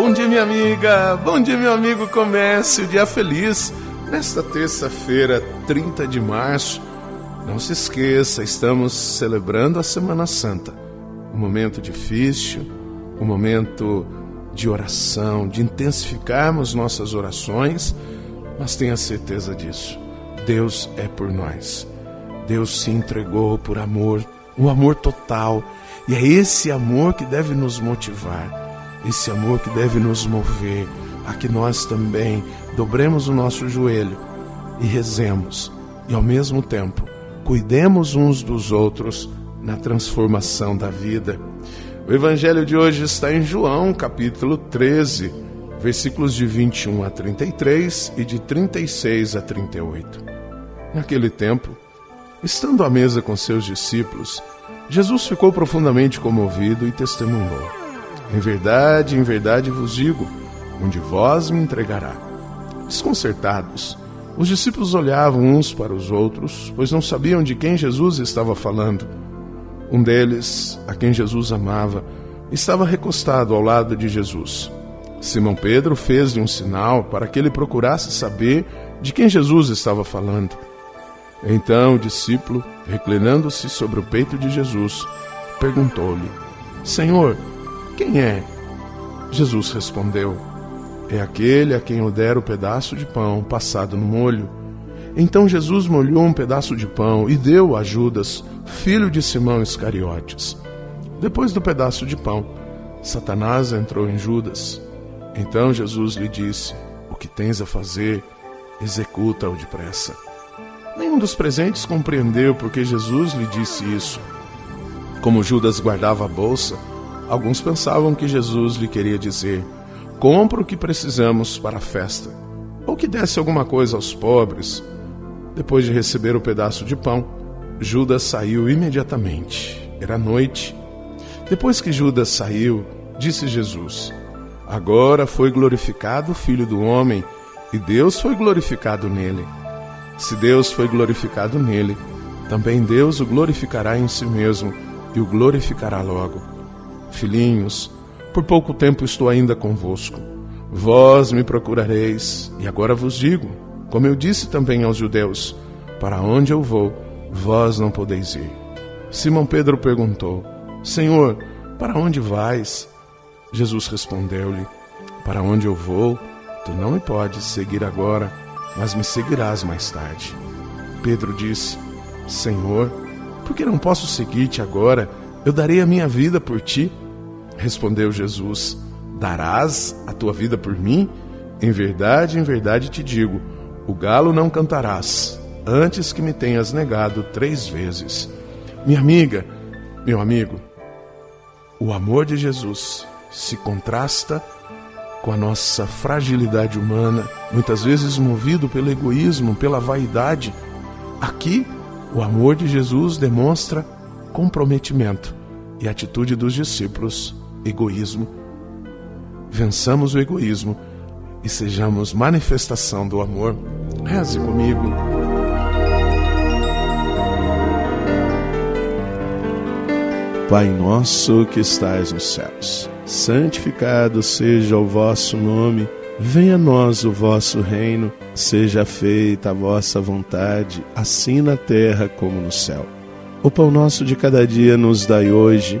Bom dia, minha amiga. Bom dia, meu amigo. Comece o dia feliz nesta terça-feira, 30 de março. Não se esqueça, estamos celebrando a Semana Santa. Um momento difícil, um momento de oração, de intensificarmos nossas orações, mas tenha certeza disso. Deus é por nós. Deus se entregou por amor, um amor total. E é esse amor que deve nos motivar, esse amor que deve nos mover a que nós também dobremos o nosso joelho e rezemos, e ao mesmo tempo cuidemos uns dos outros na transformação da vida. O evangelho de hoje está em João, capítulo 13, versículos de 21 a 33 e de 36 a 38. Naquele tempo, estando à mesa com seus discípulos, Jesus ficou profundamente comovido e testemunhou: Em verdade, em verdade vos digo, um de vós me entregará. Desconcertados, os discípulos olhavam uns para os outros, pois não sabiam de quem Jesus estava falando. Um deles, a quem Jesus amava, estava recostado ao lado de Jesus. Simão Pedro fez-lhe um sinal para que ele procurasse saber de quem Jesus estava falando. Então o discípulo, reclinando-se sobre o peito de Jesus, perguntou-lhe: Senhor, quem é? Jesus respondeu: É aquele a quem eu der o pedaço de pão passado no molho. Então Jesus molhou um pedaço de pão e deu a Judas, filho de Simão Iscariotes. Depois do pedaço de pão, Satanás entrou em Judas. Então Jesus lhe disse: O que tens a fazer, executa-o depressa. Nenhum dos presentes compreendeu porque Jesus lhe disse isso. Como Judas guardava a bolsa, alguns pensavam que Jesus lhe queria dizer: Compra o que precisamos para a festa, ou que desse alguma coisa aos pobres. Depois de receber o pedaço de pão, Judas saiu imediatamente. Era noite. Depois que Judas saiu, disse Jesus: Agora foi glorificado o Filho do Homem, e Deus foi glorificado nele. Se Deus foi glorificado nele, também Deus o glorificará em si mesmo e o glorificará logo. Filhinhos, por pouco tempo estou ainda convosco. Vós me procurareis, e agora vos digo, como eu disse também aos judeus: Para onde eu vou, vós não podeis ir. Simão Pedro perguntou: Senhor, para onde vais? Jesus respondeu-lhe: Para onde eu vou, tu não me podes seguir agora, mas me seguirás mais tarde. Pedro disse: Senhor, por que não posso seguir-te agora? Eu darei a minha vida por ti. Respondeu Jesus: Darás a tua vida por mim? Em verdade, em verdade te digo: o galo não cantarás antes que me tenhas negado três vezes. Minha amiga, meu amigo, o amor de Jesus se contrasta com a nossa fragilidade humana, muitas vezes movido pelo egoísmo, pela vaidade. Aqui, o amor de Jesus demonstra comprometimento e atitude dos discípulos, egoísmo. Vençamos o egoísmo e sejamos manifestação do amor. Reze comigo. Pai nosso que estais nos céus, santificado seja o vosso nome, venha a nós o vosso reino, seja feita a vossa vontade, assim na terra como no céu. O pão nosso de cada dia nos dai hoje,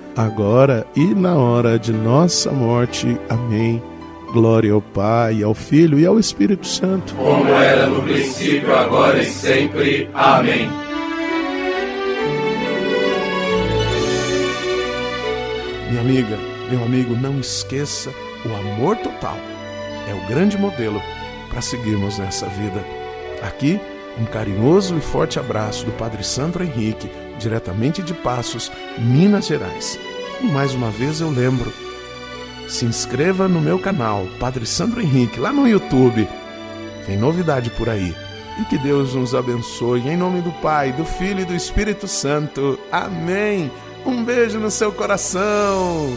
agora e na hora de nossa morte. Amém. Glória ao Pai, ao Filho e ao Espírito Santo. Como era no princípio, agora e sempre. Amém. Minha amiga, meu amigo, não esqueça o amor total. É o grande modelo para seguirmos nessa vida. Aqui, um carinhoso e forte abraço do Padre Sandro Henrique, diretamente de Passos, Minas Gerais. Mais uma vez eu lembro se inscreva no meu canal, Padre Sandro Henrique, lá no YouTube. Tem novidade por aí. E que Deus nos abençoe em nome do Pai, do Filho e do Espírito Santo. Amém. Um beijo no seu coração.